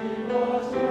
Christus